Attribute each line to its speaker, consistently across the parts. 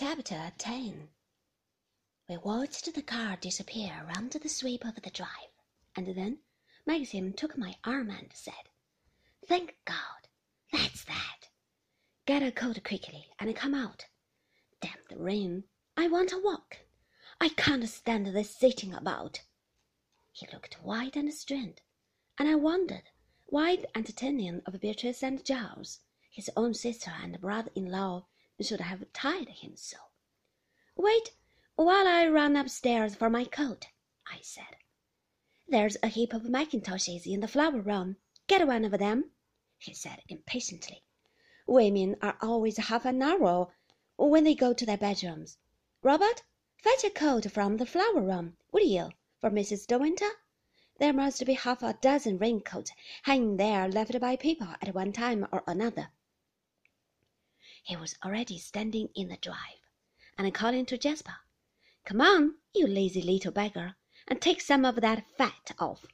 Speaker 1: Chapter 10 We watched the car disappear round to the sweep of the drive, and then Maxim took my arm and said, Thank God, that's that. Get a coat quickly and come out. Damn the rain. I want a walk. I can't stand this sitting about. He looked white and strained, and I wondered why the entertaining of Beatrice and Giles, his own sister and brother-in-law, should have tied him so. Wait while I run upstairs for my coat, I said. There's a heap of mackintoshes in the flower room. Get one of them, he said impatiently. Women are always half an hour when they go to their bedrooms. Robert, fetch a coat from the flower room, will you, for Mrs. De Winter? There must be half a dozen raincoats hanging there left by people at one time or another. He was already standing in the drive, and calling to Jasper, Come on, you lazy little beggar, and take some of that fat off.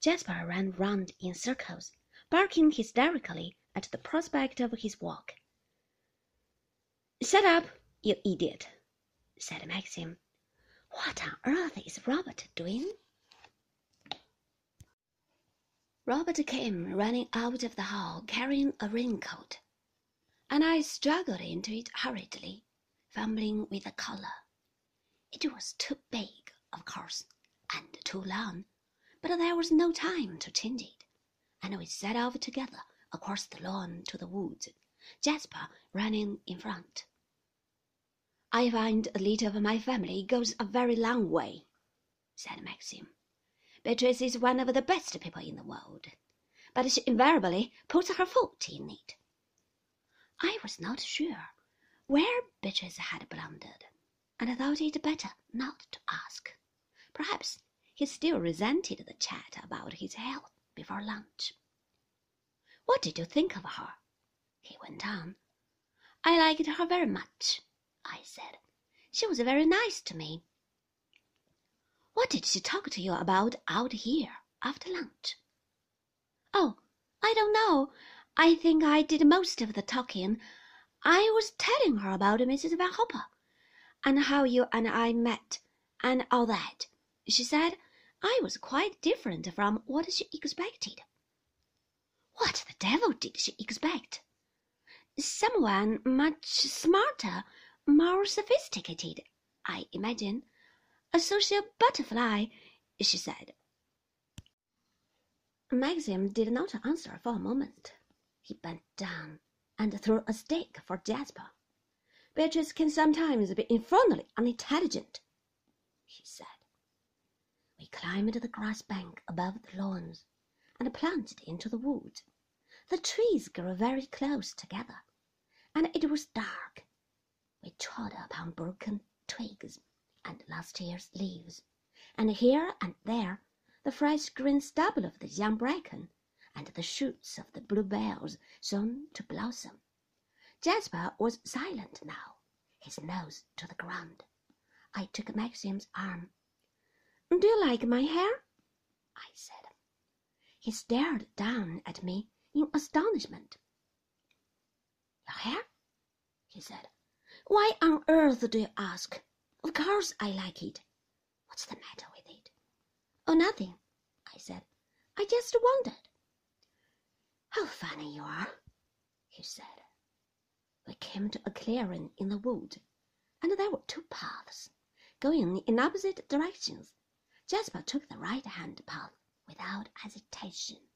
Speaker 1: Jasper ran round in circles, barking hysterically at the prospect of his walk. Shut up, you idiot, said Maxim. What on earth is Robert doing? Robert came running out of the hall carrying a raincoat and I struggled into it hurriedly, fumbling with the collar. It was too big, of course, and too long, but there was no time to change it, and we set off together across the lawn to the woods, Jasper running in front. I find a little of my family goes a very long way, said Maxim. Beatrice is one of the best people in the world, but she invariably puts her foot in it. Was not sure where Beatrice had blundered, and thought it better not to ask. Perhaps he still resented the chat about his health before lunch. What did you think of her? he went on. I liked her very much, I said. She was very nice to me. What did she talk to you about out here after lunch? Oh, I don't know. I think I did most of the talking. I was telling her about Mrs. Van Hopper, and how you and I met, and all that. She said I was quite different from what she expected. What the devil did she expect? Someone much smarter, more sophisticated, I imagine. A social butterfly, she said. Maxim did not answer for a moment. He bent down and threw a stick for Jasper. Beatrice can sometimes be infernally unintelligent, he said. We climbed the grass bank above the lawns and plunged into the woods. The trees grew very close together, and it was dark. We trod upon broken twigs and last year's leaves, and here and there the fresh green stubble of the young bracken and the shoots of the bluebells soon to blossom. Jasper was silent now, his nose to the ground. I took Maxim's arm. Do you like my hair? I said. He stared down at me in astonishment. Your hair? he said. Why on earth do you ask? Of course I like it. What's the matter with it? Oh, nothing, I said. I just wondered. How funny you are, he said. We came to a clearing in the wood, and there were two paths going in opposite directions. Jasper took the right hand path without hesitation.